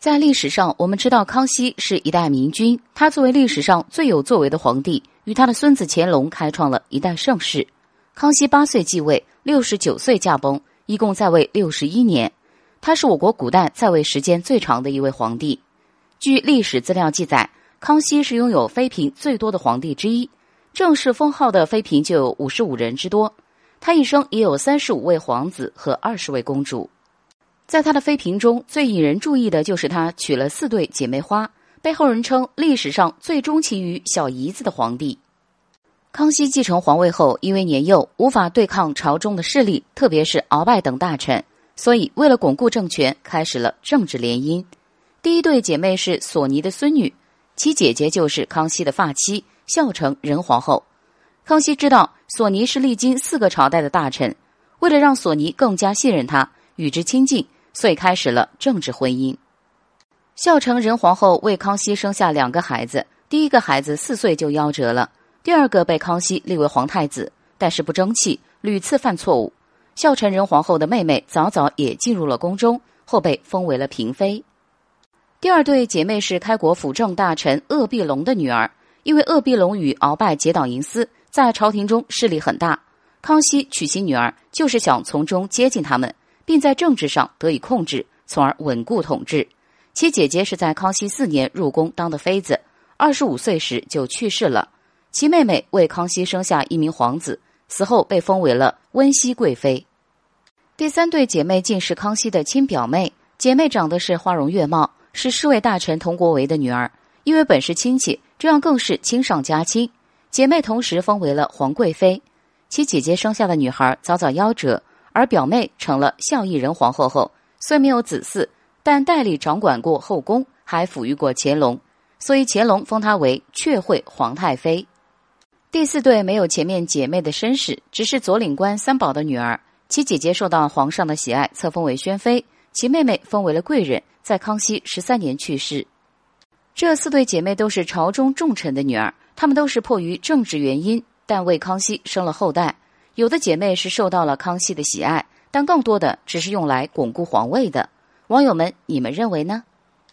在历史上，我们知道康熙是一代明君，他作为历史上最有作为的皇帝，与他的孙子乾隆开创了一代盛世。康熙八岁继位，六十九岁驾崩，一共在位六十一年。他是我国古代在位时间最长的一位皇帝。据历史资料记载，康熙是拥有妃嫔最多的皇帝之一，正式封号的妃嫔就有五十五人之多。他一生也有三十五位皇子和二十位公主。在他的妃嫔中最引人注意的就是他娶了四对姐妹花，被后人称历史上最钟情于小姨子的皇帝。康熙继承皇位后，因为年幼，无法对抗朝中的势力，特别是鳌拜等大臣，所以为了巩固政权，开始了政治联姻。第一对姐妹是索尼的孙女，其姐姐就是康熙的发妻孝成仁皇后。康熙知道索尼是历经四个朝代的大臣，为了让索尼更加信任他，与之亲近。所以开始了政治婚姻。孝成仁皇后为康熙生下两个孩子，第一个孩子四岁就夭折了，第二个被康熙立为皇太子，但是不争气，屡次犯错误。孝成仁皇后的妹妹早早也进入了宫中，后被封为了嫔妃。第二对姐妹是开国辅政大臣鄂必龙的女儿，因为鄂必龙与鳌拜结党营私，在朝廷中势力很大。康熙娶其女儿，就是想从中接近他们。并在政治上得以控制，从而稳固统治。其姐姐是在康熙四年入宫当的妃子，二十五岁时就去世了。其妹妹为康熙生下一名皇子，死后被封为了温熹贵妃。第三对姐妹竟是康熙的亲表妹，姐妹长得是花容月貌，是侍卫大臣佟国维的女儿。因为本是亲戚，这样更是亲上加亲。姐妹同时封为了皇贵妃。其姐姐生下的女孩早早夭折。而表妹成了孝义仁皇后后，虽没有子嗣，但代理掌管过后宫，还抚育过乾隆，所以乾隆封她为阙惠皇太妃。第四对没有前面姐妹的身世，只是左领官三宝的女儿。其姐姐受到皇上的喜爱，册封为宣妃；其妹妹封为了贵人，在康熙十三年去世。这四对姐妹都是朝中重臣的女儿，她们都是迫于政治原因，但为康熙生了后代。有的姐妹是受到了康熙的喜爱，但更多的只是用来巩固皇位的。网友们，你们认为呢？